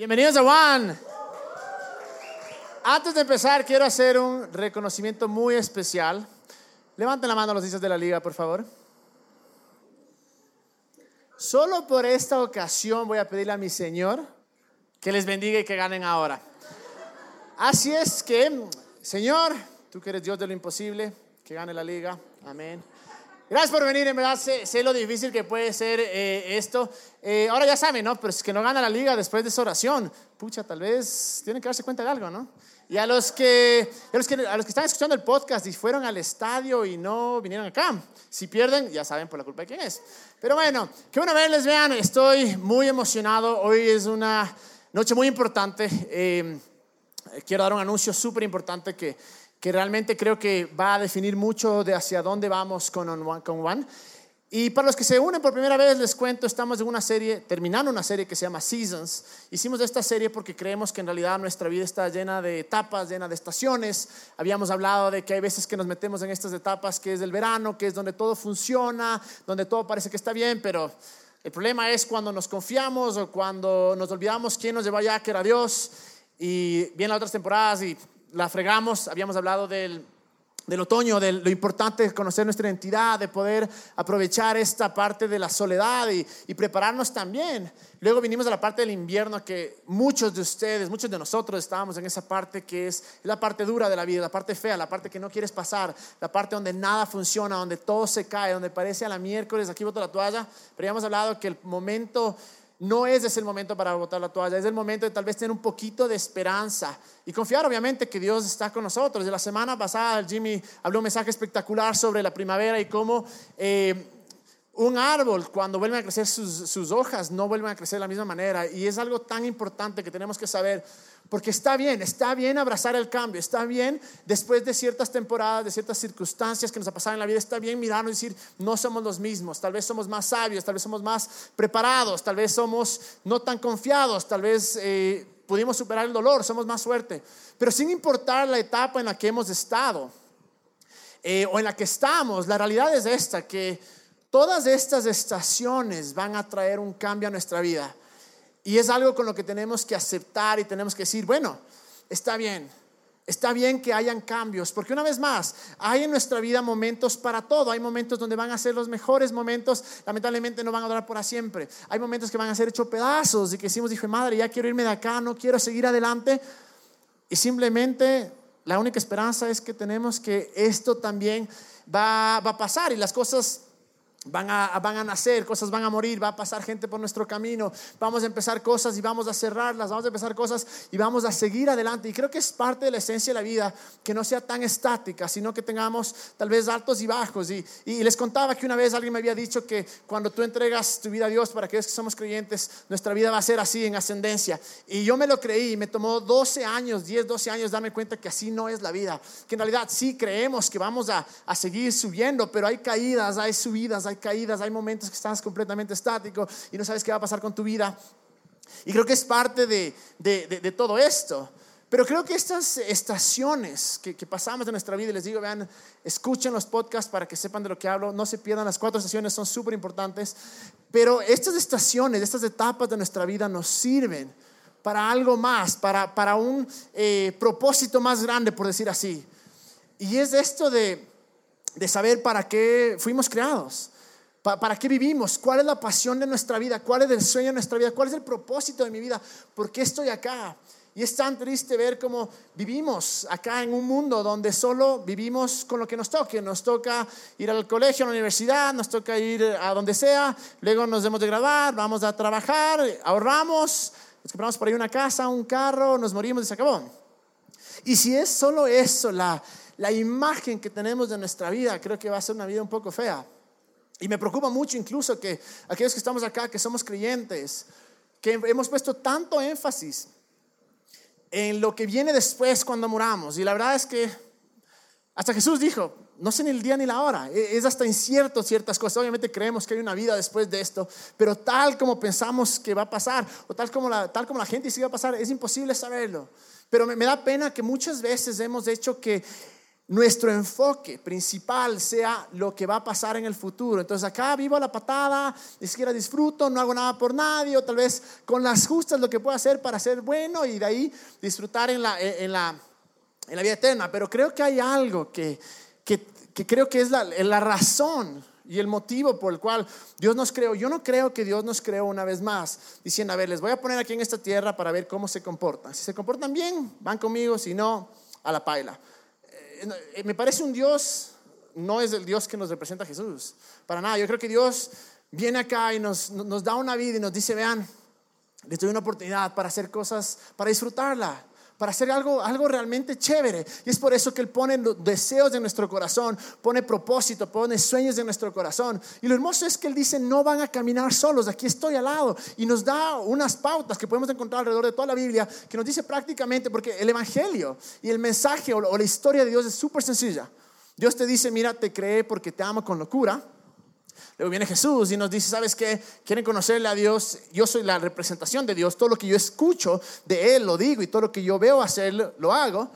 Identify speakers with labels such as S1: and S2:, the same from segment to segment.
S1: Bienvenidos a One. Antes de empezar, quiero hacer un reconocimiento muy especial. Levanten la mano los dices de la liga, por favor. Solo por esta ocasión voy a pedirle a mi Señor que les bendiga y que ganen ahora. Así es que, Señor, tú que eres Dios de lo imposible, que gane la liga. Amén. Gracias por venir, en verdad sé, lo difícil que puede ser eh, esto. Eh, ahora ya saben, ¿no? Pero es que no gana la liga después de esa oración. Pucha, tal vez tienen que darse cuenta de algo, ¿no? Y a los que, a los que, a los que están escuchando el podcast y fueron al estadio y no vinieron acá, si pierden, ya saben por la culpa de quién es. Pero bueno, que una vez les vean, estoy muy emocionado. Hoy es una noche muy importante. Eh, quiero dar un anuncio súper importante que que realmente creo que va a definir mucho de hacia dónde vamos con One. Con One. Y para los que se unen por primera vez, les cuento, estamos en una serie, terminando una serie que se llama Seasons. Hicimos esta serie porque creemos que en realidad nuestra vida está llena de etapas, llena de estaciones. Habíamos hablado de que hay veces que nos metemos en estas etapas que es del verano, que es donde todo funciona, donde todo parece que está bien, pero el problema es cuando nos confiamos o cuando nos olvidamos quién nos llevó allá, que era Dios. Y vienen las otras temporadas y la fregamos, habíamos hablado del, del otoño, de lo importante de conocer nuestra identidad, de poder aprovechar esta parte de la soledad y, y, prepararnos también. Luego vinimos a la parte del invierno que muchos de ustedes, muchos de nosotros estábamos en esa parte que es la parte dura de la vida, la parte fea, la parte que no quieres pasar, la parte donde nada funciona, donde todo se cae, donde parece a la miércoles, aquí boto la toalla, pero ya hemos hablado que el momento no es ese el momento para botar la toalla, es el momento de tal vez tener un poquito de esperanza y confiar obviamente que Dios está con nosotros. De la semana pasada Jimmy habló un mensaje espectacular sobre la primavera y cómo eh, un árbol cuando vuelve a crecer sus, sus hojas no vuelven a crecer de la misma manera. Y es algo tan importante que tenemos que saber porque está bien, está bien abrazar el cambio, está bien después de ciertas temporadas, de ciertas circunstancias que nos ha pasado en la vida, está bien mirarnos y decir, no somos los mismos, tal vez somos más sabios, tal vez somos más preparados, tal vez somos no tan confiados, tal vez eh, pudimos superar el dolor, somos más suerte, pero sin importar la etapa en la que hemos estado eh, o en la que estamos, la realidad es esta, que todas estas estaciones van a traer un cambio a nuestra vida. Y es algo con lo que tenemos que aceptar y tenemos que decir, bueno, está bien, está bien que hayan cambios, porque una vez más, hay en nuestra vida momentos para todo, hay momentos donde van a ser los mejores momentos, lamentablemente no van a durar para siempre, hay momentos que van a ser hechos pedazos y que decimos, dije, madre, ya quiero irme de acá, no quiero seguir adelante, y simplemente la única esperanza es que tenemos que esto también va, va a pasar y las cosas Van a, van a nacer, cosas van a morir, va a pasar gente por nuestro camino, vamos a empezar cosas y vamos a cerrarlas, vamos a empezar cosas y vamos a seguir adelante. Y creo que es parte de la esencia de la vida que no sea tan estática, sino que tengamos tal vez altos y bajos. Y, y les contaba que una vez alguien me había dicho que cuando tú entregas tu vida a Dios para aquellos que somos creyentes, nuestra vida va a ser así en ascendencia. Y yo me lo creí, me tomó 12 años, 10, 12 años darme cuenta que así no es la vida, que en realidad sí creemos que vamos a, a seguir subiendo, pero hay caídas, hay subidas, hay caídas, hay momentos que estás completamente estático y no sabes qué va a pasar con tu vida. Y creo que es parte de, de, todo esto. Pero creo que estas estaciones que, que, pasamos en nuestra vida, les digo, vean, escuchen los podcasts para que sepan de lo que hablo, no se pierdan, las cuatro estaciones son súper importantes, pero estas estaciones, estas etapas de nuestra vida nos sirven para algo más, para, para un eh, propósito más grande, por decir así. Y es esto de, de saber para qué fuimos creados. ¿Para qué vivimos? ¿Cuál es la pasión de nuestra vida? ¿Cuál es el sueño de nuestra vida? ¿Cuál es el propósito de mi vida? ¿Por qué estoy acá? Y es tan triste ver cómo vivimos acá en un mundo donde solo vivimos con lo que nos toque. Nos toca ir al colegio, a la universidad, nos toca ir a donde sea, luego nos debemos de graduar, vamos a trabajar, ahorramos, compramos por ahí una casa, un carro, nos morimos y se acabó. Y si es solo eso, la, la imagen que tenemos de nuestra vida, creo que va a ser una vida un poco fea. Y me preocupa mucho incluso que aquellos que estamos acá, que somos creyentes, que hemos puesto tanto énfasis en lo que viene después cuando muramos. Y la verdad es que hasta Jesús dijo, no sé ni el día ni la hora, e-, es hasta incierto ciertas cosas. Obviamente creemos que hay una vida después de esto, pero tal como pensamos que va a pasar, o tal como la, tal como la gente dice que va a pasar, es imposible saberlo. Pero me, me da pena que muchas veces hemos hecho que nuestro enfoque principal sea lo que va a pasar en el futuro. Entonces acá vivo la patada, ni siquiera disfruto, no hago nada por nadie, o tal vez con las justas lo que puedo hacer para ser bueno y de ahí disfrutar en la, en la, en la vida eterna. Pero creo que hay algo que, que, que creo que es la, la razón y el motivo por el cual Dios nos creó. Yo no creo que Dios nos creó una vez más, diciendo, a ver, les voy a poner aquí en esta tierra para ver cómo se comportan. Si se comportan bien, van conmigo, si no, a la paila. Eh, me parece un Dios, no es el Dios que nos representa Jesús, para nada. Yo creo que Dios viene acá y nos, nos da una vida y nos dice, vean, les doy una oportunidad para hacer cosas, para disfrutarla para hacer algo, algo realmente chévere. Y es por eso que Él pone deseos de nuestro corazón, pone propósito, pone sueños de nuestro corazón. Y lo hermoso es que Él dice, no van a caminar solos, aquí estoy al lado. Y nos da unas pautas que podemos encontrar alrededor de toda la Biblia, que nos dice prácticamente, porque el Evangelio y el mensaje o la historia de Dios es súper sencilla. Dios te dice, mira, te creé porque te amo con locura. Luego viene Jesús y nos dice, ¿sabes qué? Quieren conocerle a Dios. Yo soy la representación de Dios. Todo lo que yo escucho de Él lo digo y todo lo que yo veo hacer lo hago.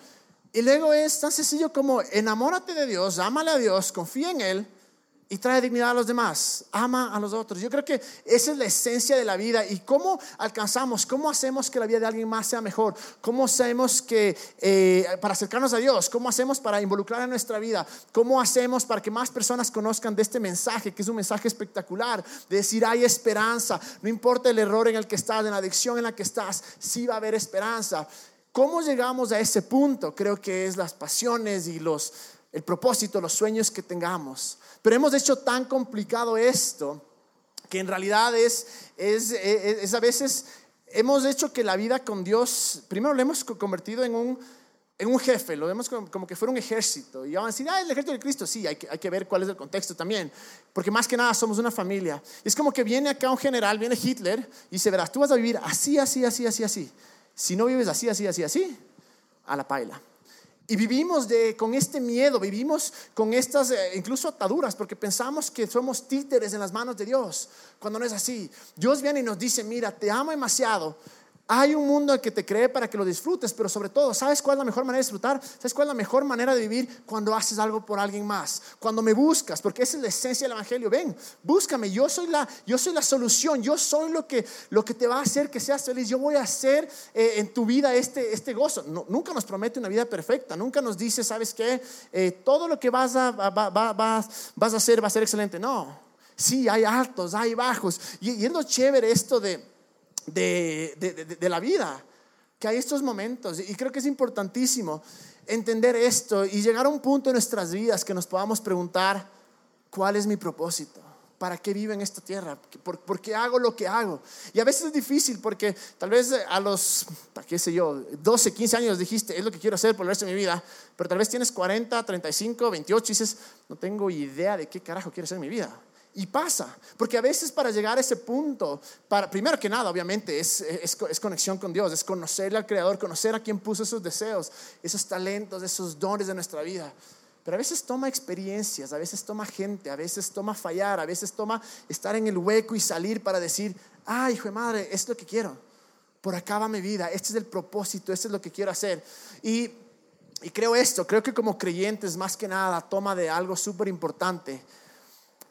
S1: Y luego es tan sencillo como enamórate de Dios, ámale a Dios, confía en Él y trae dignidad a los demás, ama a los otros. Yo creo que esa es la esencia de la vida y cómo alcanzamos, cómo hacemos que la vida de alguien más sea mejor, cómo hacemos que eh, para acercarnos a Dios, cómo hacemos para involucrar en nuestra vida, cómo hacemos para que más personas conozcan de este mensaje, que es un mensaje espectacular, de decir hay esperanza, no importa el error en el que estás, en la adicción en la que estás, sí va a haber esperanza. ¿Cómo llegamos a ese punto? Creo que es las pasiones y los el propósito, los sueños que tengamos. Pero hemos hecho tan complicado esto que en realidad es, es, es, a veces, hemos hecho que la vida con Dios, primero lo hemos convertido en un, en un jefe, lo vemos como, que fuera un ejército. Y van a decir, ah, el ejército de Cristo, sí, hay que, hay que ver cuál es el contexto también. Porque más que nada somos una familia. Es como que viene acá un general, viene Hitler, y dice, verás, tú vas a vivir así, así, así, así, así. Si no vives así, así, así, así, a la paila. Y vivimos de, con este miedo, vivimos con estas eh, incluso ataduras, porque pensamos que somos títeres en las manos de Dios, cuando no es así. Dios viene y nos dice, mira, te amo demasiado, hay un mundo que te cree para que lo disfrutes, pero sobre todo, ¿sabes cuál es la mejor manera de disfrutar? ¿Sabes cuál es la mejor manera de vivir? Cuando haces algo por alguien más, cuando me buscas, porque esa es la esencia del Evangelio. Ven, búscame, yo soy la, yo soy la solución, yo soy lo que, lo que te va a hacer que seas feliz, yo voy a hacer eh, en tu vida este, este gozo. nunca nos promete una vida perfecta, nunca nos dice, ¿sabes qué? Eh, todo lo que vas a, vas a hacer va a ser excelente. No, sí, hay altos, hay bajos. Y, y es lo chévere esto de de, la vida, que hay estos momentos. Y creo que es importantísimo entender esto y llegar a un punto en nuestras vidas que nos podamos preguntar, ¿cuál es mi propósito? ¿Para qué vivo en esta tierra? ¿Por, qué hago lo que hago? Y a veces es difícil porque tal vez a los, qué sé yo, 12, 15 años dijiste, es lo que quiero hacer por el resto de mi vida, pero tal vez tienes 40, 35, 28 y dices, no tengo idea de qué carajo quiero hacer en mi vida. Y pasa, porque a veces para llegar a ese punto, para, primero que nada, obviamente, es, es, conexión con Dios, es conocerle al Creador, conocer a quien puso esos deseos, esos talentos, esos dones de nuestra vida. Pero a veces toma experiencias, a veces toma gente, a veces toma fallar, a veces toma estar en el hueco y salir para decir, ay, hijo de madre, es lo que quiero. Por acá va mi vida, este es el propósito, este es lo que quiero hacer. Y, y creo esto, creo que como creyentes, más que nada, toma de algo súper importante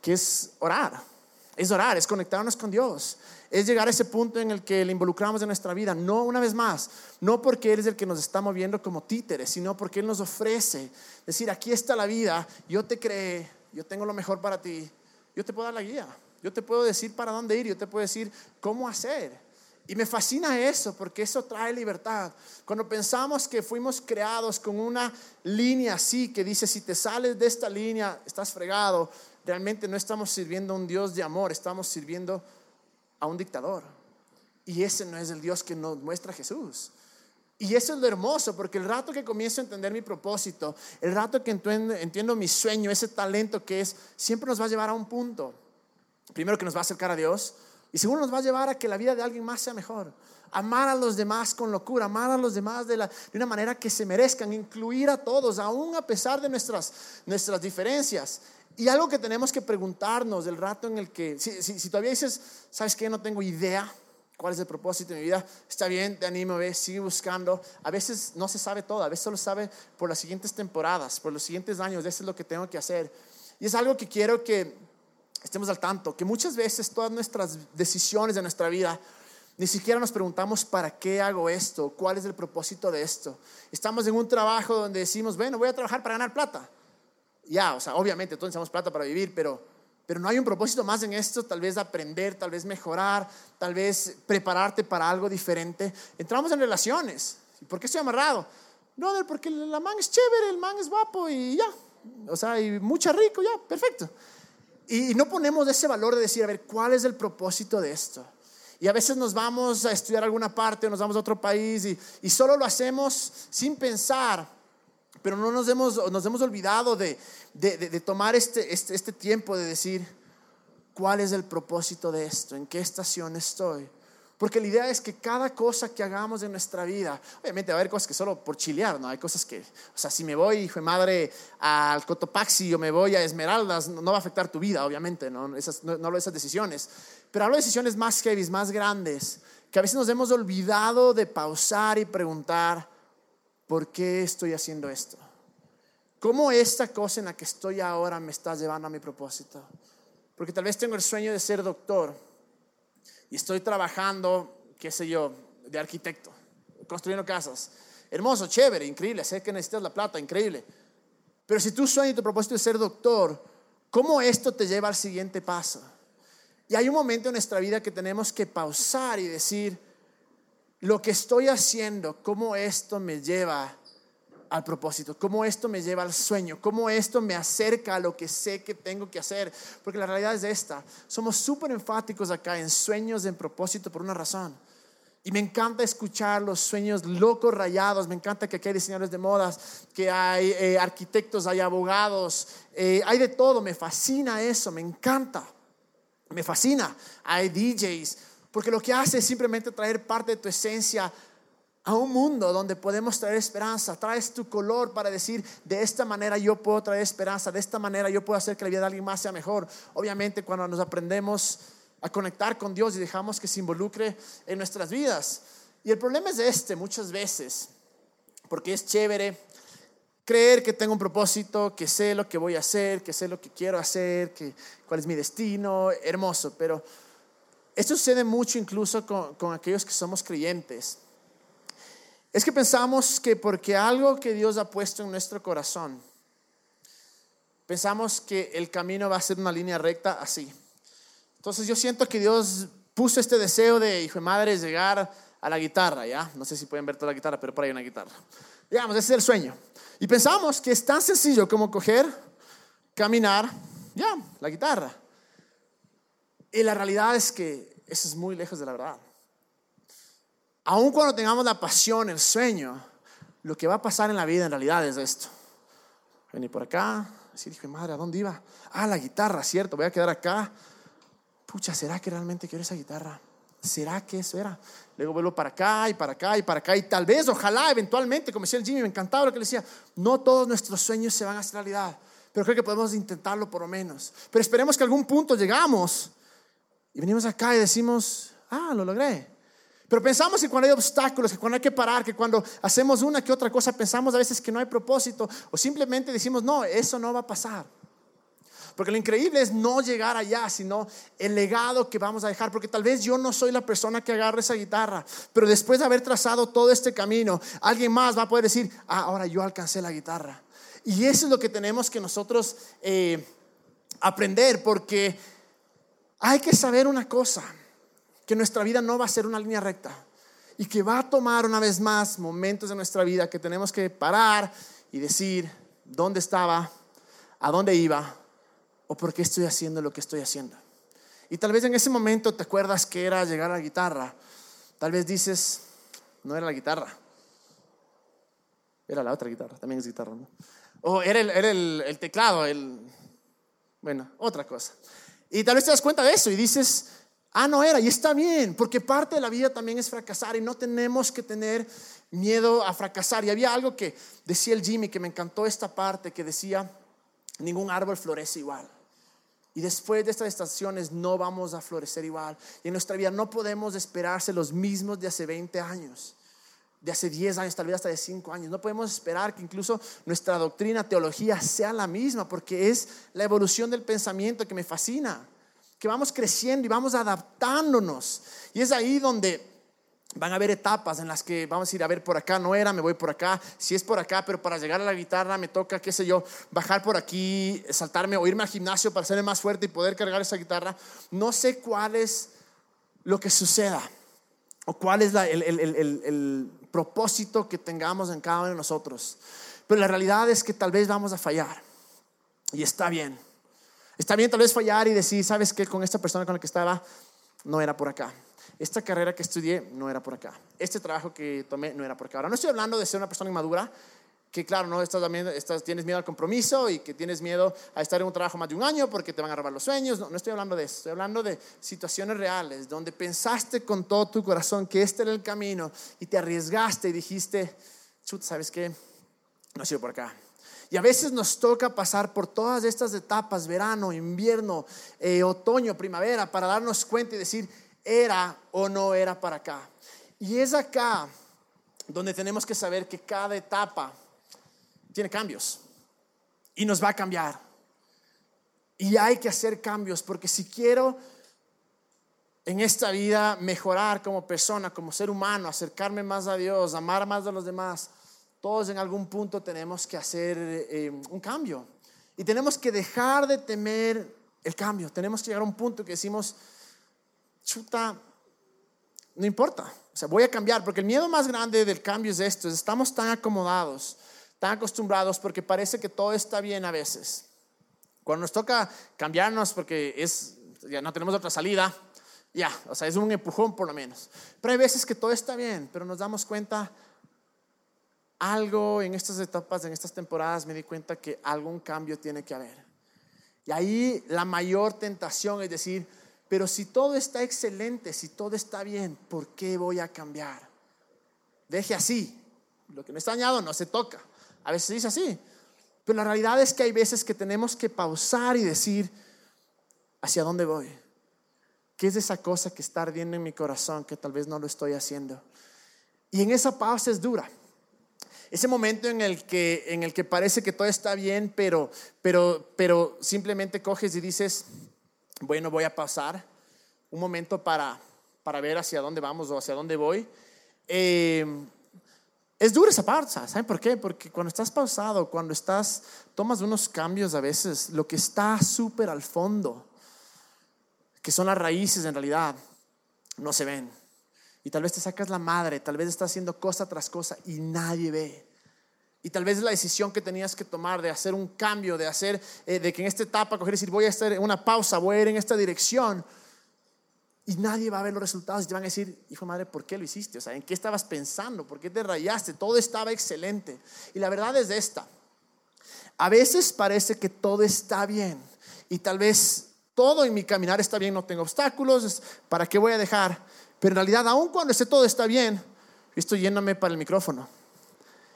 S1: que es orar. Es orar, es conectarnos con Dios. Es llegar a ese punto en el que le involucramos en nuestra vida. No una vez más, no porque Él es el que nos está moviendo como títeres, sino porque Él nos ofrece. Decir, aquí está la vida, yo te creé, yo tengo lo mejor para ti, yo te puedo dar la guía, yo te puedo decir para dónde ir, yo te puedo decir cómo hacer. Y me fascina eso, porque eso trae libertad. Cuando pensamos que fuimos creados con una línea así, que dice, si te sales de esta línea, estás fregado realmente no estamos sirviendo a un Dios de amor, estamos sirviendo a un dictador. Y ese no es el Dios que nos muestra Jesús. Y eso es lo hermoso, porque el rato que comienzo a entender mi propósito, el rato que entiendo mi sueño, ese talento que es, siempre nos va a llevar a un punto. Primero que nos va a acercar a Dios y segundo nos va a llevar a que la vida de alguien más sea mejor. Amar a los demás con locura, amar a los demás de, la, de una manera que se merezcan, incluir a todos, aún a pesar de nuestras, nuestras diferencias. Y algo que tenemos que preguntarnos del rato en el que, si, si, todavía dices, ¿sabes qué? No tengo idea cuál es el propósito de mi vida. Está bien, te animo, ve, sigue buscando. A veces no se sabe todo, a veces solo sabe por las siguientes temporadas, por los siguientes años, eso es lo que tengo que hacer. Y es algo que quiero que estemos al tanto, que muchas veces todas nuestras decisiones de nuestra vida, ni siquiera nos preguntamos para qué hago esto, cuál es el propósito de esto. Estamos en un trabajo donde decimos, bueno, voy a trabajar para ganar plata. Ya, o sea, obviamente todos necesitamos plata para vivir, pero, pero no hay un propósito más en esto, tal vez aprender, tal vez mejorar, tal vez prepararte para algo diferente. Entramos en relaciones. ¿Por qué estoy amarrado? No, porque la man es chévere, el man es guapo y ya. O sea, y mucha rico, ya, perfecto. Y no ponemos ese valor de decir, a ver, ¿cuál es el propósito de esto? Y a veces nos vamos a estudiar alguna parte o nos vamos a otro país y solo lo hacemos sin pensar, pero no nos hemos, nos hemos olvidado de, de, tomar este, este, este tiempo de decir, ¿cuál es el propósito de esto? ¿En qué estación estoy? Porque la idea es que cada cosa que hagamos en nuestra vida, obviamente va a haber cosas que solo por chilear, ¿no? Hay cosas que, o sea, si me voy, hijo de madre, al Cotopaxi o me voy a Esmeraldas, no, va a afectar tu vida, obviamente, ¿no? Esas, no, hablo de esas decisiones. Pero hablo de decisiones más heavy, más grandes, que a veces nos hemos olvidado de pausar y preguntar, ¿por qué estoy haciendo esto? ¿Cómo esta cosa en la que estoy ahora me está llevando a mi propósito? Porque tal vez tengo el sueño de ser doctor y estoy trabajando, qué sé yo, de arquitecto, construyendo casas. Hermoso, chévere, increíble, sé que necesitas la plata, increíble. Pero si tu sueño y tu propósito es ser doctor, ¿cómo esto te lleva al siguiente paso? Y hay un momento en nuestra vida que tenemos que pausar y decir, lo que estoy haciendo, ¿cómo esto me lleva al propósito, cómo esto me lleva al sueño, cómo esto me acerca a lo que sé que tengo que hacer. Porque la realidad es esta, somos súper enfáticos acá en sueños, en propósito por una razón. Y me encanta escuchar los sueños locos rayados, me encanta que aquí hay diseñadores de modas, que hay eh, arquitectos, hay abogados, eh, hay de todo, me fascina eso, me encanta, me fascina. Hay DJs, porque lo que hace es simplemente traer parte de tu esencia a un mundo donde podemos traer esperanza. Traes tu color para decir, de esta manera yo puedo traer esperanza, de esta manera yo puedo hacer que la vida de alguien más sea mejor. Obviamente cuando nos aprendemos a conectar con Dios y dejamos que se involucre en nuestras vidas. Y el problema es este muchas veces, porque es chévere creer que tengo un propósito, que sé lo que voy a hacer, que sé lo que quiero hacer, que cuál es mi destino, hermoso, pero esto sucede mucho incluso con, aquellos que somos creyentes es que pensamos que porque algo que Dios ha puesto en nuestro corazón, pensamos que el camino va a ser una línea recta así. Entonces yo siento que Dios puso este deseo de, hijo de madre, llegar a la guitarra, ¿ya? No sé si pueden ver toda la guitarra, pero por ahí hay una guitarra. Digamos, ese es el sueño. Y pensamos que es tan sencillo como coger, caminar, ya, la guitarra. Y la realidad es que eso es muy lejos de la verdad. Aun cuando tengamos la pasión, el sueño, lo que va a pasar en la vida en realidad es esto. Venir por acá, así dije, madre, ¿a dónde iba? Ah, la guitarra, cierto, voy a quedar acá. Pucha, ¿será que realmente quiero esa guitarra? ¿Será que eso era? Luego vuelvo para acá y para acá y para acá y tal vez, ojalá, eventualmente, como decía el Jimmy, me encantaba lo que le decía, no todos nuestros sueños se van a hacer realidad, pero creo que podemos intentarlo por lo menos. Pero esperemos que algún punto llegamos y venimos acá y decimos, ah, lo logré. Pero pensamos que cuando hay obstáculos, que cuando hay que parar, que cuando hacemos una que otra cosa, pensamos a veces que no hay propósito o simplemente decimos, no, eso no va a pasar. Porque lo increíble es no llegar allá, sino el legado que vamos a dejar. Porque tal vez yo no soy la persona que agarre esa guitarra, pero después de haber trazado todo este camino, alguien más va a poder decir, ah, ahora yo alcancé la guitarra. Y eso es lo que tenemos que nosotros eh, aprender, porque hay que saber una cosa que nuestra vida no va a ser una línea recta y que va a tomar una vez más momentos de nuestra vida que tenemos que parar y decir dónde estaba, a dónde iba o por qué estoy haciendo lo que estoy haciendo. Y tal vez en ese momento te acuerdas que era llegar a la guitarra. Tal vez dices, no era la guitarra, era la otra guitarra, también es guitarra, ¿no? O era el, el teclado, el, bueno, otra cosa. Y tal vez te das cuenta de eso y dices, Ah, no era, y está bien, porque parte de la vida también es fracasar y no tenemos que tener miedo a fracasar. Y había algo que decía el Jimmy, que me encantó esta parte, que decía, ningún árbol florece igual. Y después de estas estaciones no vamos a florecer igual. Y en nuestra vida no podemos esperarse los mismos de hace 20 años, de hace 10 años, tal vez hasta de 5 años. No podemos esperar que incluso nuestra doctrina, teología sea la misma, porque es la evolución del pensamiento que me fascina. Que vamos creciendo y vamos adaptándonos. Y es ahí donde Van a haber etapas en las que vamos a ir a ver por acá, no era, me voy por acá, si es por acá, pero para llegar a la guitarra me toca, qué sé yo, bajar por aquí, saltarme o irme al gimnasio para ser más fuerte y poder cargar esa guitarra. No sé cuál es lo que suceda o cuál es el, el propósito que tengamos en cada uno de nosotros. Pero la realidad es que tal vez vamos a fallar y está bien. Está bien tal vez fallar y decir, ¿sabes qué? Con esta persona con la que estaba, no era por acá esta carrera que estudié no era por acá, este trabajo que tomé no era por acá. Ahora, no estoy hablando de ser una persona inmadura, que claro, no estás, también, estás, tienes miedo al compromiso y que tienes miedo a estar en un trabajo más de un año porque te van a robar los sueños. No, no estoy hablando de eso, estoy hablando de situaciones reales donde pensaste con todo tu corazón que este era el camino y te arriesgaste y dijiste, chut, ¿sabes qué? No sido por acá. Y a veces nos toca pasar por todas estas etapas, verano, invierno, eh, otoño, primavera, para darnos cuenta y decir, era o no era para acá. Y es acá donde tenemos que saber que cada etapa tiene cambios y nos va a cambiar. Y hay que hacer cambios porque si quiero en esta vida mejorar como persona, como ser humano, acercarme más a Dios, amar más a los demás, todos en algún punto tenemos que hacer eh, un cambio. Y tenemos que dejar de temer el cambio. Tenemos que llegar a un punto que decimos, chuta, no importa. O sea, voy a cambiar, porque el miedo más grande del cambio es esto, estamos tan acomodados, tan acostumbrados, porque parece que todo está bien a veces. Cuando nos toca cambiarnos, porque es, ya no tenemos otra salida, ya, o sea, es un empujón por lo menos. Pero hay veces que todo está bien, pero nos damos cuenta, algo en estas etapas, en estas temporadas, me di cuenta que algún cambio tiene que haber. Y ahí la mayor tentación es decir, pero si todo está excelente, si todo está bien, ¿por qué voy a cambiar? Deje así. Lo que no está dañado no se toca. A veces dice así. Pero la realidad es que hay veces que tenemos que pausar y decir, ¿hacia dónde voy? ¿Qué es esa cosa que está ardiendo en mi corazón que tal vez no lo estoy haciendo? Y en esa pausa es dura. Ese momento en el que, en el que parece que todo está bien, pero, pero, pero simplemente coges y dices, bueno, voy a pasar un momento para, para ver hacia dónde vamos o hacia dónde voy. Eh, es dura esa parte, ¿saben por qué? Porque cuando estás pausado, cuando estás, tomas unos cambios a veces, lo que está súper al fondo, que son las raíces en realidad, no se ven. Y tal vez te sacas la madre, tal vez estás haciendo cosa tras cosa y nadie ve. Y tal vez la decisión que tenías que tomar de hacer un cambio, de hacer, eh, de que en esta etapa, coger y decir, voy a hacer una pausa, voy a ir en esta dirección. Y nadie va a ver los resultados y te van a decir, hijo madre, ¿por qué lo hiciste? O sea, ¿en qué estabas pensando? ¿Por qué te rayaste? Todo estaba excelente. Y la verdad es esta. A veces parece que todo está bien y tal vez todo en mi caminar está bien, no tengo obstáculos, ¿para qué voy a dejar? Pero en realidad, aun cuando esté todo está bien, estoy yéndome para el micrófono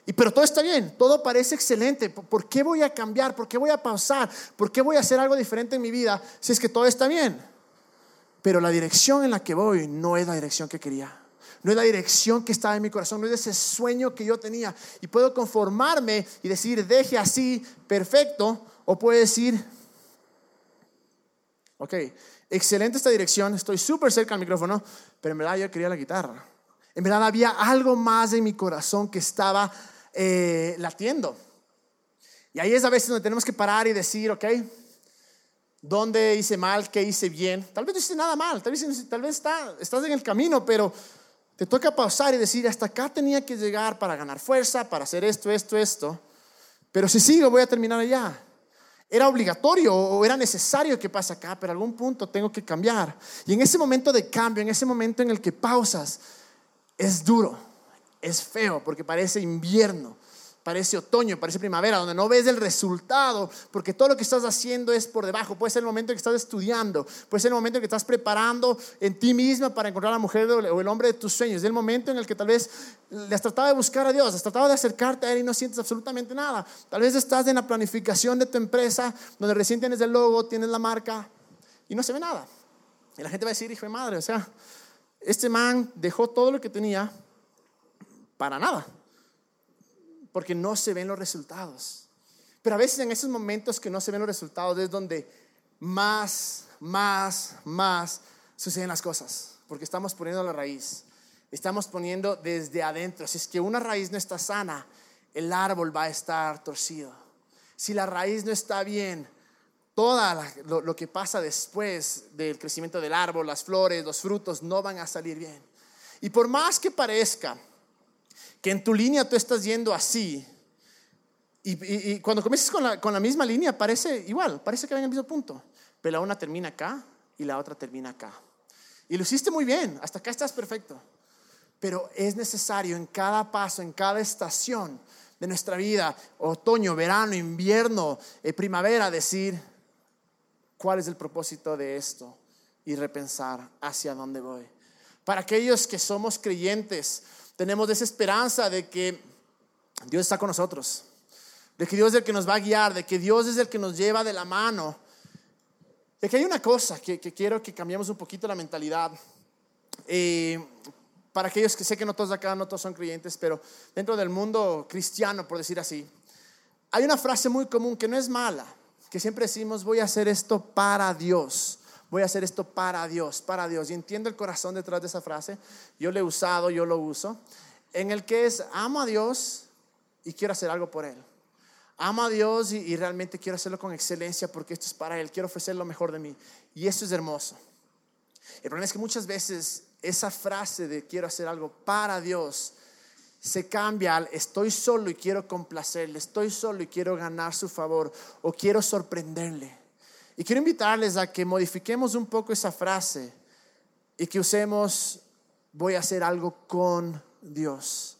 S1: y pero todo está bien, todo parece excelente. ¿Por qué voy a cambiar? ¿Por qué voy a pausar? ¿Por qué voy a hacer algo diferente en mi vida si es que todo está bien? Pero la dirección en la que voy no es la dirección que quería. No es la dirección que estaba en mi corazón, no es ese sueño que yo tenía. Y puedo conformarme y decir, deje así, perfecto. O puedo decir, ok, excelente esta dirección, estoy súper cerca al micrófono, pero en verdad yo quería la guitarra. En verdad había algo más en mi corazón que estaba eh, latiendo. Y ahí es a veces donde tenemos que parar y decir, ok, ¿dónde hice mal? ¿Qué hice bien? Tal vez no hice nada mal, tal vez, tal vez está, estás en el camino, pero te toca pausar y decir, hasta acá tenía que llegar para ganar fuerza, para hacer esto, esto, esto. Pero si sigo, voy a terminar allá. Era obligatorio o era necesario que pase acá, pero algún punto tengo que cambiar. Y en ese momento de cambio, en ese momento en el que pausas, es duro es feo porque parece invierno, parece otoño, parece primavera, donde no ves el resultado, porque todo lo que estás haciendo es por debajo. Puede ser el momento en que estás estudiando, puede ser el momento en que estás preparando en ti misma para encontrar a la mujer o el hombre de tus sueños. Es el momento en el que tal vez has tratado de buscar a Dios, has tratado de acercarte a Él y no sientes absolutamente nada. Tal vez estás en la planificación de tu empresa, donde recién tienes el logo, tienes la marca y no se ve nada. Y la gente va a decir, hijo de madre, o sea, este man dejó todo lo que tenía para nada porque no se ven los resultados. Pero a veces en esos momentos que no se ven los resultados es donde más, más, más suceden las cosas, porque estamos poniendo la raíz, estamos poniendo desde adentro. Si es que una raíz no está sana, el árbol va a estar torcido. Si la raíz no está bien, todo lo, lo, que pasa después del crecimiento del árbol, las flores, los frutos, no van a salir bien. Y por más que parezca que en tu línea tú estás yendo así. Y, cuando comienzas con la, con la, misma línea, parece igual, parece que van al mismo punto. Pero la una termina acá y la otra termina acá. Y lo hiciste muy bien, hasta acá estás perfecto. Pero es necesario en cada paso, en cada estación de nuestra vida, otoño, verano, invierno, eh, primavera, decir cuál es el propósito de esto y repensar hacia dónde voy. Para aquellos que somos creyentes, tenemos esa esperanza de que Dios está con nosotros, de que Dios es el que nos va a guiar, de que Dios es el que nos lleva de la mano. De que hay una cosa que, quiero que cambiemos un poquito la mentalidad. Eh, para aquellos que sé que no todos acá, no todos son creyentes, pero dentro del mundo cristiano, por decir así, hay una frase muy común que no es mala, que siempre decimos, voy a hacer esto para Dios voy a hacer esto para Dios, para Dios. Y entiendo el corazón detrás de esa frase. Yo lo he usado, yo lo uso. En el que es, amo a Dios y quiero hacer algo por Él. Amo a Dios y, realmente quiero hacerlo con excelencia porque esto es para Él. Quiero ofrecer lo mejor de mí. Y eso es hermoso. El problema es que muchas veces esa frase de quiero hacer algo para Dios se cambia al estoy solo y quiero complacerle, estoy solo y quiero ganar su favor o quiero sorprenderle. Y quiero invitarles a que modifiquemos un poco esa frase y que usemos, voy a hacer algo con Dios.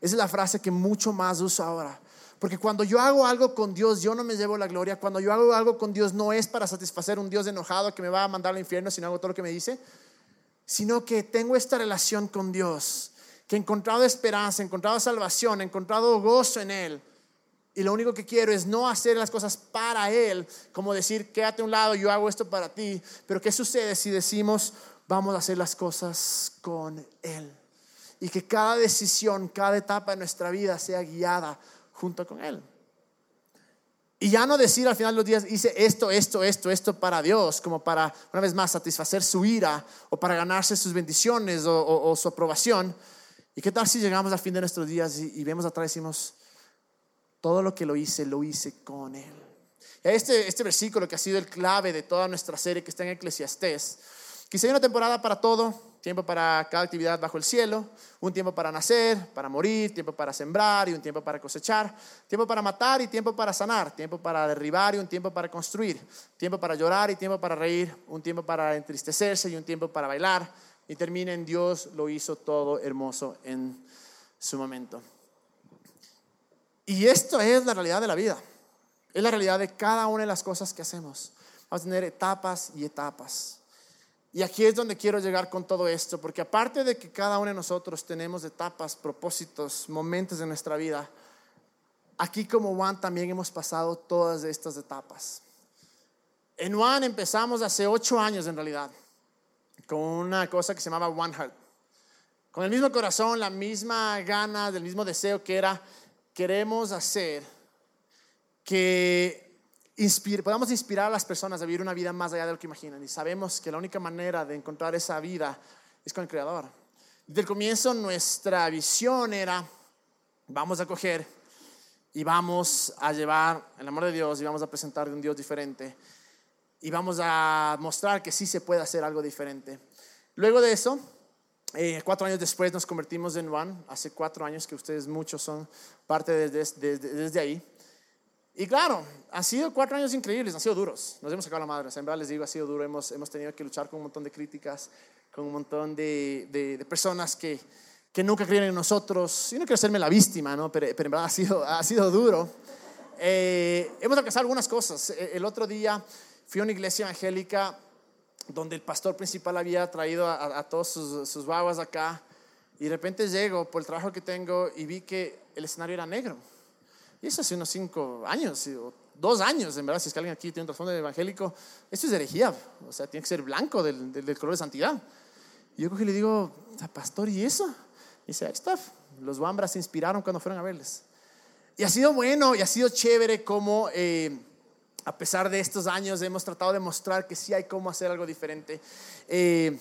S1: Esa es la frase que mucho más uso ahora. Porque cuando yo hago algo con Dios, yo no me llevo la gloria. Cuando yo hago algo con Dios, no es para satisfacer un Dios enojado que me va a mandar al infierno si no hago todo lo que me dice, sino que tengo esta relación con Dios, que he encontrado esperanza, he encontrado salvación, he encontrado gozo en Él. Y lo único que quiero es no hacer las cosas para Él, como decir, quédate a un lado, yo hago esto para ti. Pero ¿qué sucede si decimos, vamos a hacer las cosas con Él? Y que cada decisión, cada etapa de nuestra vida sea guiada junto con Él. Y ya no decir al final de los días, hice esto, esto, esto, esto para Dios, como para, una vez más, satisfacer su ira o para ganarse sus bendiciones o, su aprobación. ¿Y qué tal si llegamos al fin de nuestros días y, y vemos atrás y decimos, todo lo que lo hice, lo hice con Él. Este, este versículo que ha sido el clave de toda nuestra serie que está en Eclesiastés. Quizá hay una temporada para todo, tiempo para cada actividad bajo el cielo, un tiempo para nacer, para morir, tiempo para sembrar y un tiempo para cosechar, tiempo para matar y tiempo para sanar, tiempo para derribar y un tiempo para construir, tiempo para llorar y tiempo para reír, un tiempo para entristecerse y un tiempo para bailar. Y termina en Dios lo hizo todo hermoso en su momento. Y esto es la realidad de la vida. Es la realidad de cada una de las cosas que hacemos. Vamos a tener etapas y etapas. Y aquí es donde quiero llegar con todo esto, porque aparte de que cada uno de nosotros tenemos etapas, propósitos, momentos de nuestra vida, aquí como Juan también hemos pasado todas estas etapas. En Juan empezamos hace ocho años en realidad, con una cosa que se llamaba One Heart. Con el mismo corazón, la misma gana, el mismo deseo que era queremos hacer que podamos inspirar a las personas a vivir una vida más allá de lo que imaginan. Y sabemos que la única manera de encontrar esa vida es con el Creador. Desde el comienzo nuestra visión era, vamos a coger y vamos a llevar el amor de Dios y vamos a presentar de un Dios diferente. Y vamos a mostrar que sí se puede hacer algo diferente. Luego de eso, eh, cuatro años después nos convertimos en One, hace cuatro años que ustedes muchos son parte desde, desde, ahí. Y claro, han sido cuatro años increíbles, han sido duros, nos hemos sacado la madre, en verdad les digo, ha sido duro, hemos, hemos tenido que luchar con un montón de críticas, con un montón de, de, personas que que nunca creen en nosotros. Y no quiero hacerme la víctima, ¿no? pero, pero en verdad ha sido, ha sido duro. Eh, hemos alcanzado algunas cosas. E, el otro día fui a una iglesia evangélica donde el pastor principal había traído a, todos sus, sus babas acá. Y de repente llego por el trabajo que tengo y vi que el escenario era negro. Y eso hace unos cinco años, dos años, en verdad, si es que alguien aquí tiene un trasfondo evangélico, esto es herejía, o sea, tiene que ser blanco del, del, color de santidad. Y yo cojo y le digo, pastor, ¿y eso? Y dice, ahí está, los Wambras se inspiraron cuando fueron a verles. Y ha sido bueno y ha sido chévere como, eh, a pesar de estos años, hemos tratado de mostrar que sí hay cómo hacer algo diferente. Eh,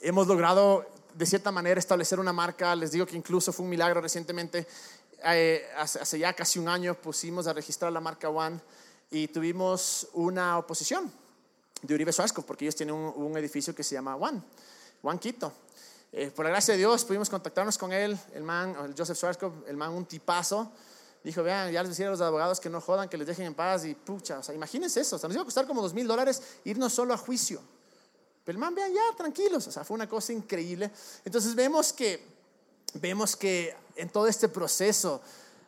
S1: hemos logrado, de cierta manera, establecer una marca. Les digo que incluso fue un milagro recientemente eh, hace, ya casi un año pusimos a registrar la marca One y tuvimos una oposición de Uribe Suárez porque ellos tienen un, edificio que se llama One, One Quito. Eh, por la gracia de Dios pudimos contactarnos con él, el man, el Joseph Schwarzkopf, el man un tipazo. Dijo, vean, ya les decía a los abogados que no jodan, que les dejen en paz y pucha, o sea, imagínense eso, o sea, nos iba a costar como dos mil dólares irnos solo a juicio. Pero el man, vean, ya, tranquilos, o sea, fue una cosa increíble. Entonces vemos que, vemos que en todo este proceso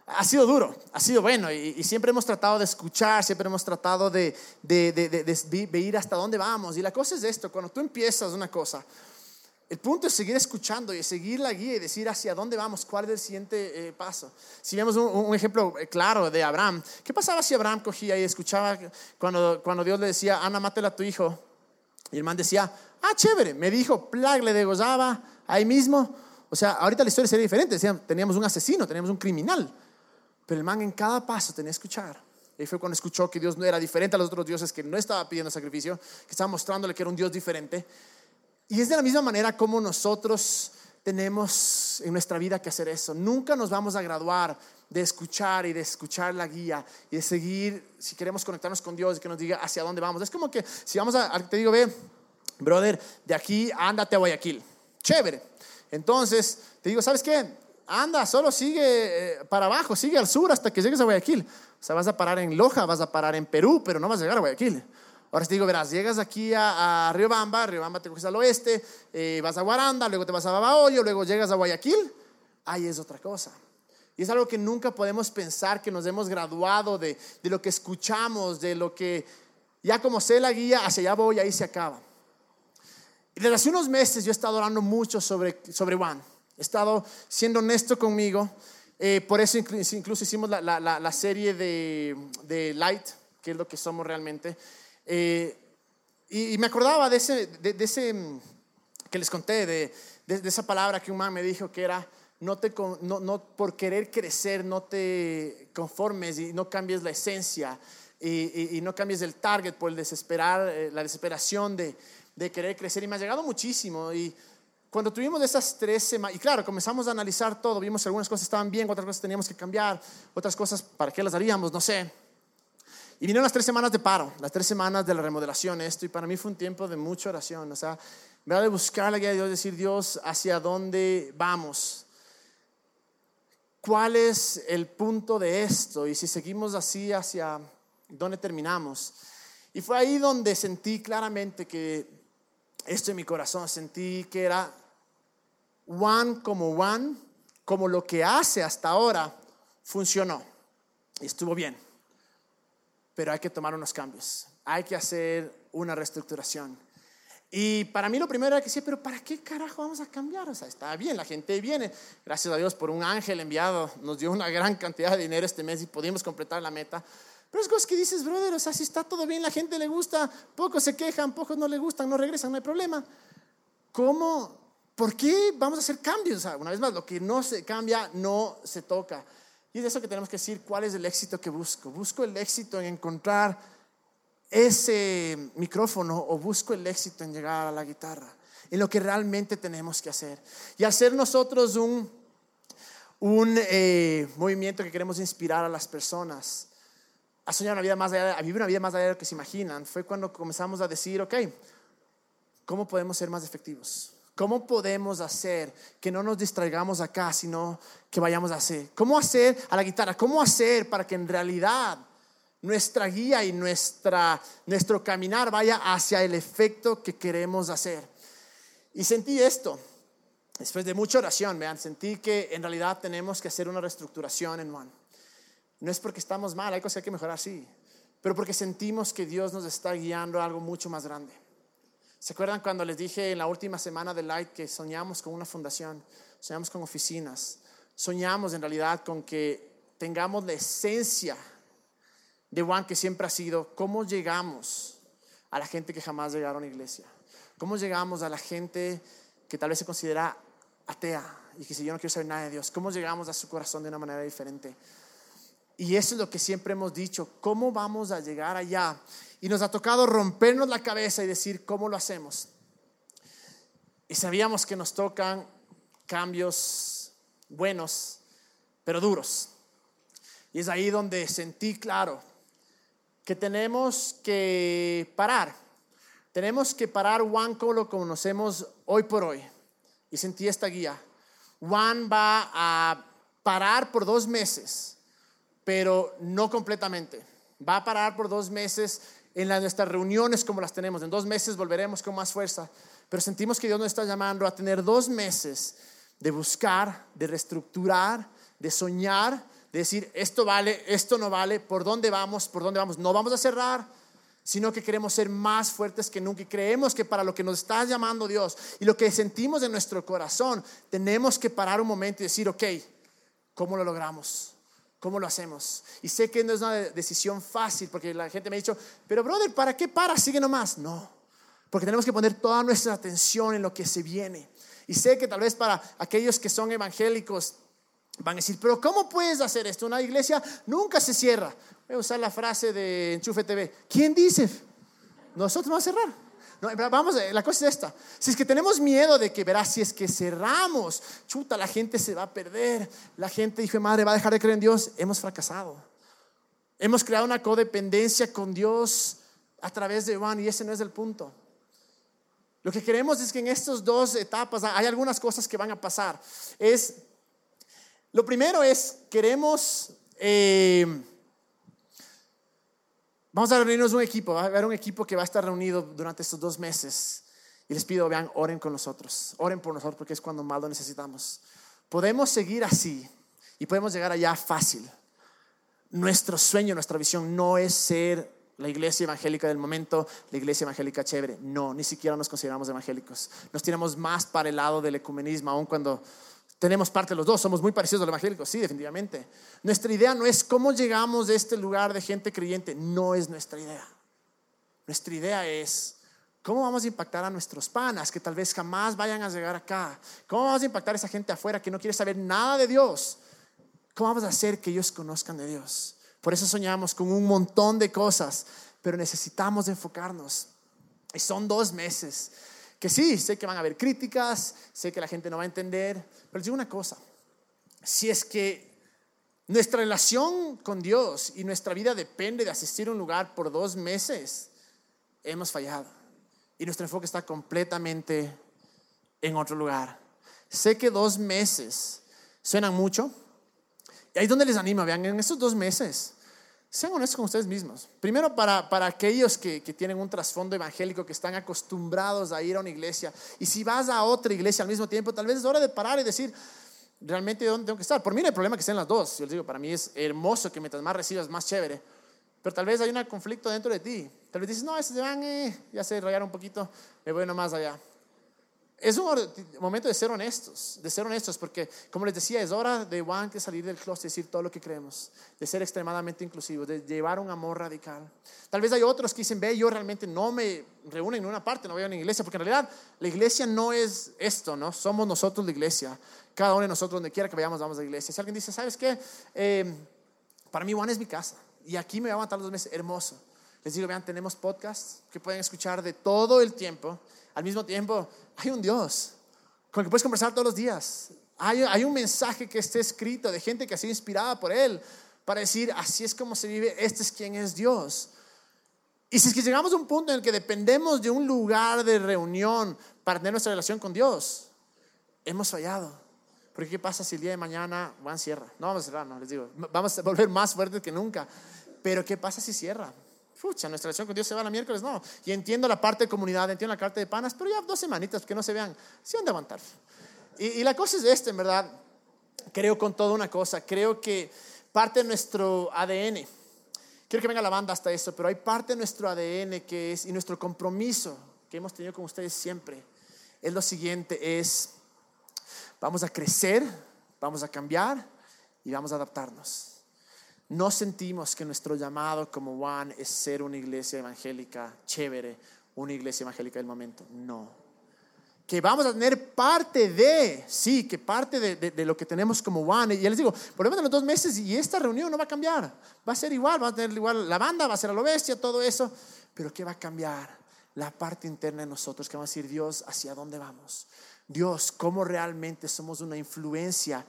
S1: ha sido duro, ha sido bueno y, siempre hemos tratado de escuchar, siempre hemos tratado de, de, de, ir hasta dónde vamos. Y la cosa es esto, cuando tú empiezas una cosa, el punto es seguir escuchando y seguir la guía y decir hacia dónde vamos, cuál es el siguiente eh, paso. Si vemos un, ejemplo eh, claro de Abraham, ¿qué pasaba si Abraham cogía y escuchaba cuando, cuando Dios le decía, Ana, mátela a tu hijo? Y el man decía, ah, chévere, me dijo, plag, le degozaba ahí mismo. O sea, ahorita la historia sería diferente. Teníamos un asesino, teníamos un criminal. Pero el man en cada paso tenía que escuchar. Y fue cuando escuchó que Dios no era diferente a los otros dioses, que no estaba pidiendo sacrificio, que estaba mostrándole que era un Dios diferente. Y es de la misma manera como nosotros tenemos en nuestra vida que hacer eso. Nunca nos vamos a graduar de escuchar y de escuchar la guía y de seguir, si queremos conectarnos con Dios y que nos diga hacia dónde vamos. Es como que si vamos a, te digo, ve, brother, de aquí ándate a Guayaquil. Chévere. Entonces, te digo, ¿sabes qué? Anda, solo sigue eh, para abajo, sigue al sur hasta que llegues a Guayaquil. O sea, vas a parar en Loja, vas a parar en Perú, pero no vas a llegar a Guayaquil. Ahora te digo, verás, llegas aquí a, a Riobamba, Riobamba te coges al oeste, eh, vas a Guaranda, luego te vas a Babahoyo, luego llegas a Guayaquil. Ahí es otra cosa. Y es algo que nunca podemos pensar que nos hemos graduado de, de lo que escuchamos, de lo que ya como sé la guía, hacia allá voy, ahí se acaba. Y desde hace unos meses yo he estado hablando mucho sobre, sobre Juan. He estado siendo honesto conmigo. Eh, por eso incluso hicimos la, la, la, serie de, de, Light, que es lo que somos realmente. Eh, y, me acordaba de ese, de, ese que les conté, de, de, esa palabra que un man me dijo que era, no, te, no, no por querer crecer, no te conformes y no cambies la esencia y, y, no cambies el target por el desesperar, eh, la desesperación de, de querer crecer y me ha llegado muchísimo. Y cuando tuvimos esas tres semanas, y claro, comenzamos a analizar todo, vimos que algunas cosas estaban bien, otras cosas teníamos que cambiar, otras cosas, ¿para qué las haríamos? No sé. Y vinieron las tres semanas de paro, las tres semanas de la remodelación, esto, y para mí fue un tiempo de mucha oración, o sea, de buscar la guía de Dios, decir, Dios, ¿hacia dónde vamos? ¿Cuál es el punto de esto? Y si seguimos así, ¿hacia dónde terminamos? Y fue ahí donde sentí claramente que esto en mi corazón, sentí que era Juan como Juan, como lo que hace hasta ahora, funcionó y estuvo bien. Pero hay que tomar unos cambios, hay que hacer una reestructuración. Y para mí lo primero era que sí, pero ¿para qué carajo vamos a cambiar? O sea, está bien, la gente viene. Gracias a Dios por un ángel enviado, nos dio una gran cantidad de dinero este mes y pudimos completar la meta. Pero es cosas que dices, brother, o sea, si está todo bien, la gente le gusta, pocos se quejan, pocos no le gustan, no regresan, no hay problema. ¿Cómo? ¿Por qué vamos a hacer cambios? O sea, una vez más, lo que no se cambia no se toca. Y es de eso que tenemos que decir, ¿cuál es el éxito que busco? ¿Busco el éxito en encontrar ese micrófono o busco el éxito en llegar a la guitarra? En lo que realmente tenemos que hacer. Y hacer nosotros un, un eh, movimiento que queremos inspirar a las personas a soñar una vida más allá, a vivir una vida más allá de lo que se imaginan, fue cuando comenzamos a decir, ok, ¿cómo podemos ser más efectivos? ¿Cómo podemos hacer que no nos distraigamos acá, sino que vayamos a hacer? ¿Cómo hacer a la guitarra? ¿Cómo hacer para que en realidad nuestra guía y nuestra, nuestro caminar vaya hacia el efecto que queremos hacer? Y sentí esto. después de mucha oración, vean, sentí que en realidad tenemos que hacer una reestructuración en One. No es porque estamos mal, hay cosas que hay que mejorar, sí, pero porque sentimos que Dios nos está guiando a algo mucho más grande. ¿Se acuerdan cuando les dije en la última semana de Light que soñamos con una fundación, soñamos con oficinas, soñamos en realidad con que tengamos la esencia de One que siempre ha sido, cómo llegamos a la gente que jamás llegaron a la iglesia, cómo llegamos a la gente que tal vez se considera atea y que si yo no quiero saber nada de Dios, cómo llegamos a su corazón de una manera diferente. Y eso es lo que siempre hemos dicho, ¿cómo vamos a llegar allá? Y nos ha tocado rompernos la cabeza y decir, ¿cómo lo hacemos? Y sabíamos que nos tocan cambios buenos, pero duros. Y es ahí donde sentí claro que tenemos que parar. Tenemos que parar Juan como lo conocemos hoy por hoy. Y sentí esta guía. Juan va a parar por dos meses pero no completamente. Va a parar por dos meses en nuestras reuniones como las tenemos. En dos meses volveremos con más fuerza. Pero sentimos que Dios nos está llamando a tener dos meses de buscar, de reestructurar, de soñar, de decir, esto vale, esto no vale, por dónde vamos, por dónde vamos. No vamos a cerrar, sino que queremos ser más fuertes que nunca y creemos que para lo que nos está llamando Dios y lo que sentimos en nuestro corazón, tenemos que parar un momento y decir, ok, ¿cómo lo logramos? ¿Cómo lo hacemos? Y sé que no es una decisión fácil porque la gente me ha dicho, pero brother, ¿para qué para? Sigue nomás. No, porque tenemos que poner toda nuestra atención en lo que se viene. Y sé que tal vez para aquellos que son evangélicos van a decir, pero ¿cómo puedes hacer esto? Una iglesia nunca se cierra. Voy a usar la frase de Enchufe TV. ¿Quién dice? Nosotros vamos a cerrar. No, vamos, eh, la cosa es esta. Si es que tenemos miedo de que, verás, si es que cerramos, chuta, la gente se va a perder. La gente, hijo madre, va a dejar de creer en Dios. Hemos fracasado. Hemos creado una codependencia con Dios a través de Juan y ese no es el punto. Lo que queremos es que en estas dos etapas hay algunas cosas que van a pasar. Es, lo primero es, queremos... Eh, Vamos a reunirnos un equipo, va a haber un equipo que va a estar reunido durante estos dos meses. Y les pido, vean, oren con nosotros, oren por nosotros porque es cuando más lo necesitamos. Podemos seguir así y podemos llegar allá fácil. Nuestro sueño, nuestra visión no es ser la iglesia evangélica del momento, la iglesia evangélica chévere. No, ni siquiera nos consideramos evangélicos. Nos tiramos más para el lado del ecumenismo, aun cuando tenemos parte de los dos, somos muy parecidos a los sí, definitivamente. Nuestra idea no es cómo llegamos de este lugar de gente creyente, no es nuestra idea. Nuestra idea es cómo vamos a impactar a nuestros panas que tal vez jamás vayan a llegar acá. ¿Cómo vamos a impactar a esa gente afuera que no quiere saber nada de Dios? ¿Cómo vamos a hacer que ellos conozcan de Dios? Por eso soñamos con un montón de cosas, pero necesitamos enfocarnos. Y son dos meses que sí, sé que van a haber críticas, sé que la gente no va a entender, pero les digo una cosa, si es que nuestra relación con Dios y nuestra vida depende de asistir a un lugar por dos meses, hemos fallado. Y nuestro enfoque está completamente en otro lugar. Sé que dos meses suenan mucho. Y ahí es donde les animo, vean, en esos dos meses, sean honestos con ustedes mismos. Primero, para, para aquellos que, que, tienen un trasfondo evangélico, que están acostumbrados a ir a una iglesia. Y si vas a otra iglesia al mismo tiempo, tal vez es hora de parar y decir, realmente, ¿dónde tengo que estar? Por mí no hay problema que estén las dos. Yo les digo, para mí es hermoso que mientras más recibas, más chévere. Pero tal vez hay un conflicto dentro de ti. Tal vez dices, no, ese se van, eh, ya se rayaron un poquito, me voy nomás allá es un momento de ser honestos, de ser honestos, porque como les decía, es hora de Juan que salir del closet y decir todo lo que creemos, de ser extremadamente inclusivos, de llevar un amor radical. Tal vez hay otros que dicen, ve, yo realmente no me reúno en una parte, no voy a una iglesia, porque en realidad la iglesia no es esto, ¿no? Somos nosotros la iglesia. Cada uno de nosotros, donde quiera que vayamos, vamos a la iglesia. Si alguien dice, ¿sabes qué? Eh, para mí Juan es mi casa y aquí me va a aguantar los meses, hermoso. Les digo, vean, tenemos podcasts que pueden escuchar de todo el tiempo al mismo tiempo, hay un Dios con el que puedes conversar todos los días. Hay, un mensaje que esté escrito de gente que ha sido inspirada por Él para decir, así es como se vive, este es quien es Dios. Y si es que llegamos a un punto en el que dependemos de un lugar de reunión para tener nuestra relación con Dios, hemos fallado. Porque ¿qué pasa si el día de mañana van cierra? No vamos a cerrar, no, les digo, vamos a volver más fuertes que nunca. Pero ¿qué pasa si cierra? Pucha, nuestra relación con Dios se va a la miércoles, no. Y entiendo la parte de comunidad, entiendo la carta de panas, pero ya dos semanitas que no se vean, sí han de aguantar. Y, y la cosa es esta, en verdad. Creo con toda una cosa. Creo que parte de nuestro ADN, quiero que venga la banda hasta eso, pero hay parte de nuestro ADN que es, y nuestro compromiso que hemos tenido con ustedes siempre, es lo siguiente, es, vamos a crecer, vamos a cambiar y vamos a adaptarnos. No sentimos que nuestro llamado como One es ser una iglesia evangélica chévere, una iglesia evangélica del momento. No. Que vamos a tener parte de, sí, que parte de, lo que tenemos como One. Y ya les digo, por ejemplo, en los dos meses y esta reunión no va a cambiar. Va a ser igual, va a tener igual la banda, va a ser a lo bestia, todo eso. Pero ¿qué va a cambiar? La parte interna de nosotros que va a decir, Dios, ¿hacia dónde vamos? Dios, ¿cómo realmente somos una influencia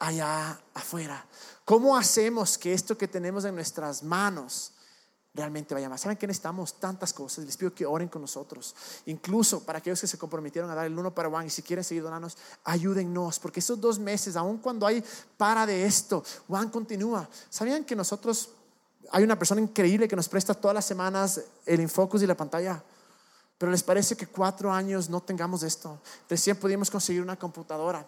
S1: allá afuera? ¿Cómo hacemos que esto que tenemos en nuestras manos realmente vaya más? ¿Saben que necesitamos tantas cosas? Les pido que oren con nosotros. Incluso para aquellos que se comprometieron a dar el uno para Juan y si quieren seguir donándonos, ayúdennos. Porque esos dos meses, aun cuando hay para de esto, Juan continúa. ¿Sabían que nosotros, hay una persona increíble que nos presta todas las semanas el Infocus y la pantalla? Pero les parece que cuatro años no tengamos esto. Recién pudimos conseguir una computadora.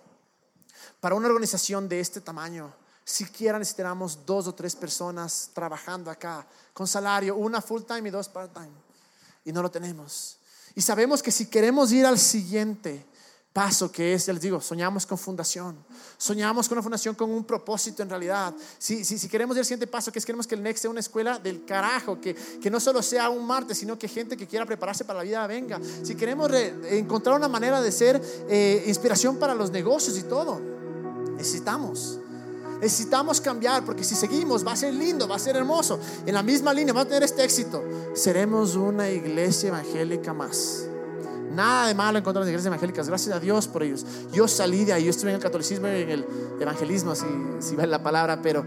S1: Para una organización de este tamaño, siquiera necesitamos dos o tres personas trabajando acá con salario, una full time y dos part time. Y no lo tenemos. Y sabemos que si queremos ir al siguiente paso que es, ya les digo, soñamos con fundación, soñamos con una fundación con un propósito en realidad. Si, si, si queremos ir al siguiente paso, que es queremos que el Next sea una escuela del carajo, que, que no solo sea un martes, sino que gente que quiera prepararse para la vida venga. Si queremos re, encontrar una manera de ser eh, inspiración para los negocios y todo, necesitamos. Necesitamos cambiar porque si seguimos va a ser lindo, va a ser hermoso. En la misma línea va a tener este éxito. Seremos una iglesia evangélica más. Nada de malo en contra de las iglesias evangélicas. Gracias a Dios por ellos. Yo salí de ahí. Yo estuve en el catolicismo y en el evangelismo, si, si vale la palabra, pero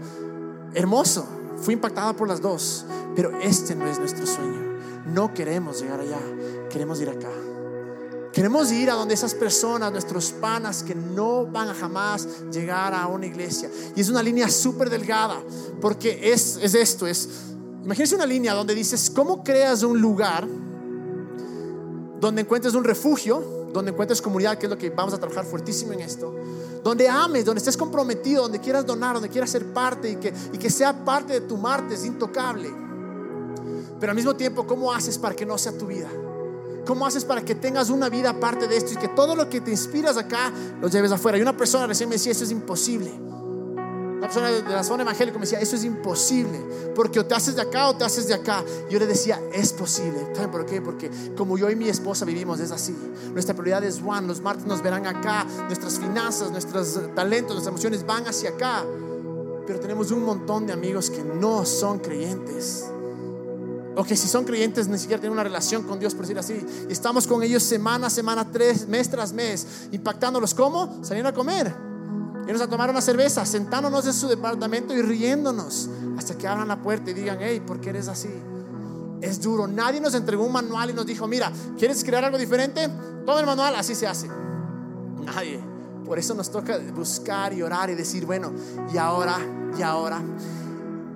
S1: hermoso. Fui impactada por las dos. Pero este no es nuestro sueño. No queremos llegar allá. Queremos ir acá. Queremos ir a donde esas personas, nuestros panas, que no van a jamás llegar a una iglesia. Y es una línea súper delgada, porque es, es esto, es, imagínense una línea donde dices, ¿cómo creas un lugar donde encuentres un refugio, donde encuentres comunidad, que es lo que vamos a trabajar fuertísimo en esto, donde ames, donde estés comprometido, donde quieras donar, donde quieras ser parte y que, y que sea parte de tu martes intocable. Pero al mismo tiempo, ¿cómo haces para que no sea tu vida? ¿Cómo haces para que tengas una vida aparte de esto y que todo lo que te inspiras acá lo lleves afuera? Y una persona recién me decía, eso es imposible. Una persona de la zona evangélica me decía, eso es imposible, porque o te haces de acá o te haces de acá. Yo le decía, es posible. ¿Saben por qué? Porque como yo y mi esposa vivimos, es así. Nuestra prioridad es Juan, los martes nos verán acá, nuestras finanzas, nuestros talentos, nuestras emociones van hacia acá. Pero tenemos un montón de amigos que no son creyentes o que si son creyentes ni siquiera tienen una relación con Dios, por decir así. Y estamos con ellos semana a semana, tres, mes tras mes, impactándolos. ¿Cómo? Saliendo a comer, irnos a tomar una cerveza, sentándonos en su departamento y riéndonos hasta que abran la puerta y digan, hey, ¿por qué eres así? Es duro. Nadie nos entregó un manual y nos dijo, mira, ¿quieres crear algo diferente? Toma el manual, así se hace. Nadie. Por eso nos toca buscar y orar y decir, bueno, y ahora, y ahora.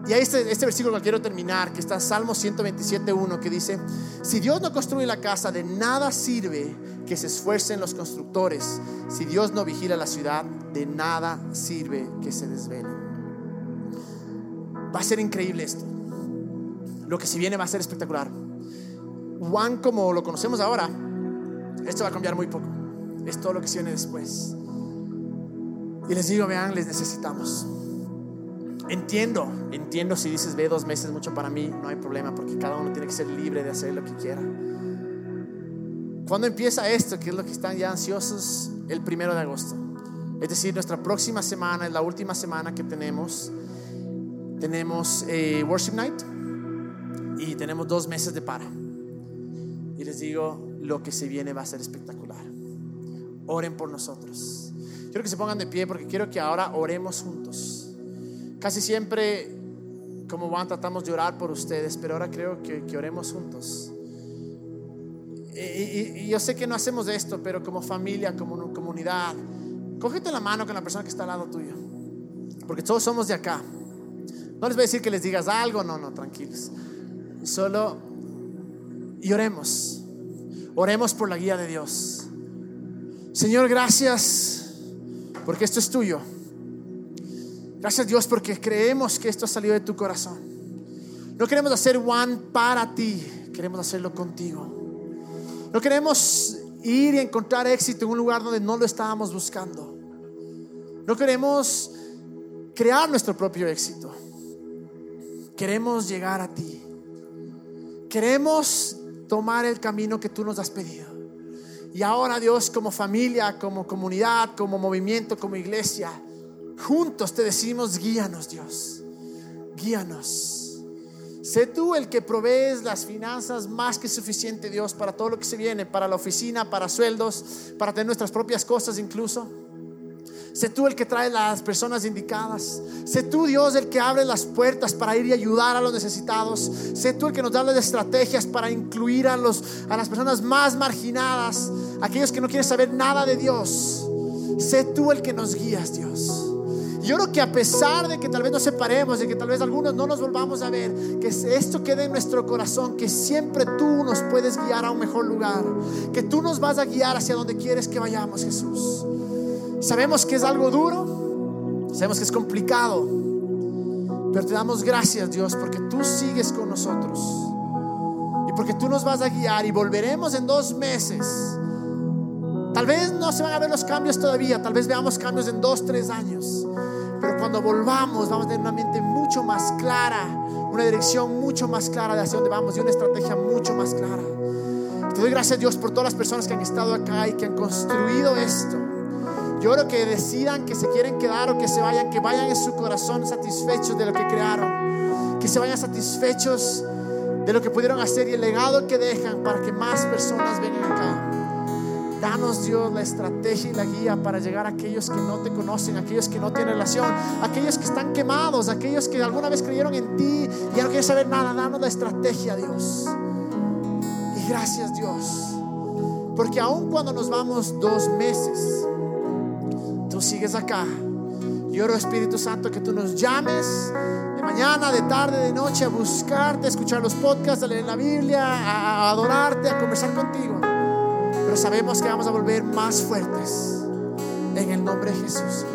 S1: Y ahí este, este versículo que quiero terminar, que está en Salmo 127.1, que dice, si Dios no construye la casa, de nada sirve que se esfuercen los constructores. Si Dios no vigila la ciudad, de nada sirve que se desvelen. Va a ser increíble esto. Lo que si viene va a ser espectacular. Juan, como lo conocemos ahora, esto va a cambiar muy poco. Es todo lo que se viene después. Y les digo, vean, les necesitamos. Entiendo, entiendo si dices, ve dos meses mucho para mí, no hay problema, porque cada uno tiene que ser libre de hacer lo que quiera. ¿Cuándo empieza esto? Que es lo que están ya ansiosos, el primero de agosto. Es decir, nuestra próxima semana es la última semana que tenemos. Tenemos eh, Worship Night y tenemos dos meses de para. Y les digo, lo que se viene va a ser espectacular. Oren por nosotros. Quiero que se pongan de pie porque quiero que ahora oremos juntos. Casi siempre, como van, tratamos de orar por ustedes, pero ahora creo que, que oremos juntos. Y, y, yo sé que no hacemos esto, pero como familia, como comunidad, cógete la mano con la persona que está al lado tuyo, porque todos somos de acá. No les voy a decir que les digas algo, no, no, tranquilos. Solo y oremos. Oremos por la guía de Dios. Señor, gracias porque esto es tuyo. Gracias Dios porque creemos que esto ha salido de tu corazón. No queremos hacer one para ti, queremos hacerlo contigo. No queremos ir y encontrar éxito en un lugar donde no lo estábamos buscando. No queremos crear nuestro propio éxito. Queremos llegar a ti. Queremos tomar el camino que tú nos has pedido. Y ahora Dios, como familia, como comunidad, como movimiento, como iglesia, Juntos te decimos, guíanos Dios, guíanos. Sé tú el que provees las finanzas más que suficiente, Dios, para todo lo que se viene, para la oficina, para sueldos, para tener nuestras propias cosas incluso. Sé tú el que trae las personas indicadas. Sé tú, Dios, el que abre las puertas para ir y ayudar a los necesitados. Sé tú el que nos da las estrategias para incluir a, los, a las personas más marginadas, aquellos que no quieren saber nada de Dios. Sé tú el que nos guías, Dios. Yo creo que a pesar de que tal vez nos separemos, de que tal vez algunos no nos volvamos a ver, que esto quede en nuestro corazón, que siempre tú nos puedes guiar a un mejor lugar, que tú nos vas a guiar hacia donde quieres que vayamos, Jesús. Sabemos que es algo duro, sabemos que es complicado, pero te damos gracias, Dios, porque tú sigues con nosotros y porque tú nos vas a guiar y volveremos en dos meses. Tal vez no se van a ver los cambios todavía, tal vez veamos cambios en dos, tres años. Pero cuando volvamos vamos a tener una mente mucho más clara, una dirección mucho más clara de hacia dónde vamos y una estrategia mucho más clara. Te doy gracias Dios por todas las personas que han estado acá y que han construido esto. Yo oro que decidan que se quieren quedar o que se vayan, que vayan en su corazón satisfechos de lo que crearon, que se vayan satisfechos de lo que pudieron hacer y el legado que dejan para que más personas vengan acá. Danos Dios la estrategia y la guía para llegar a aquellos que no te conocen, aquellos que no tienen relación, aquellos que están quemados, aquellos que alguna vez creyeron en ti y ya no quieren saber nada. Danos la estrategia, Dios. Y gracias, Dios. Porque aun cuando nos vamos dos meses, tú sigues acá. Y oro, Espíritu Santo, que tú nos llames de mañana, de tarde, de noche a buscarte, a escuchar los podcasts, a leer la Biblia, a adorarte, a conversar contigo pero sabemos que vamos a volver más fuertes en el nombre de Jesús.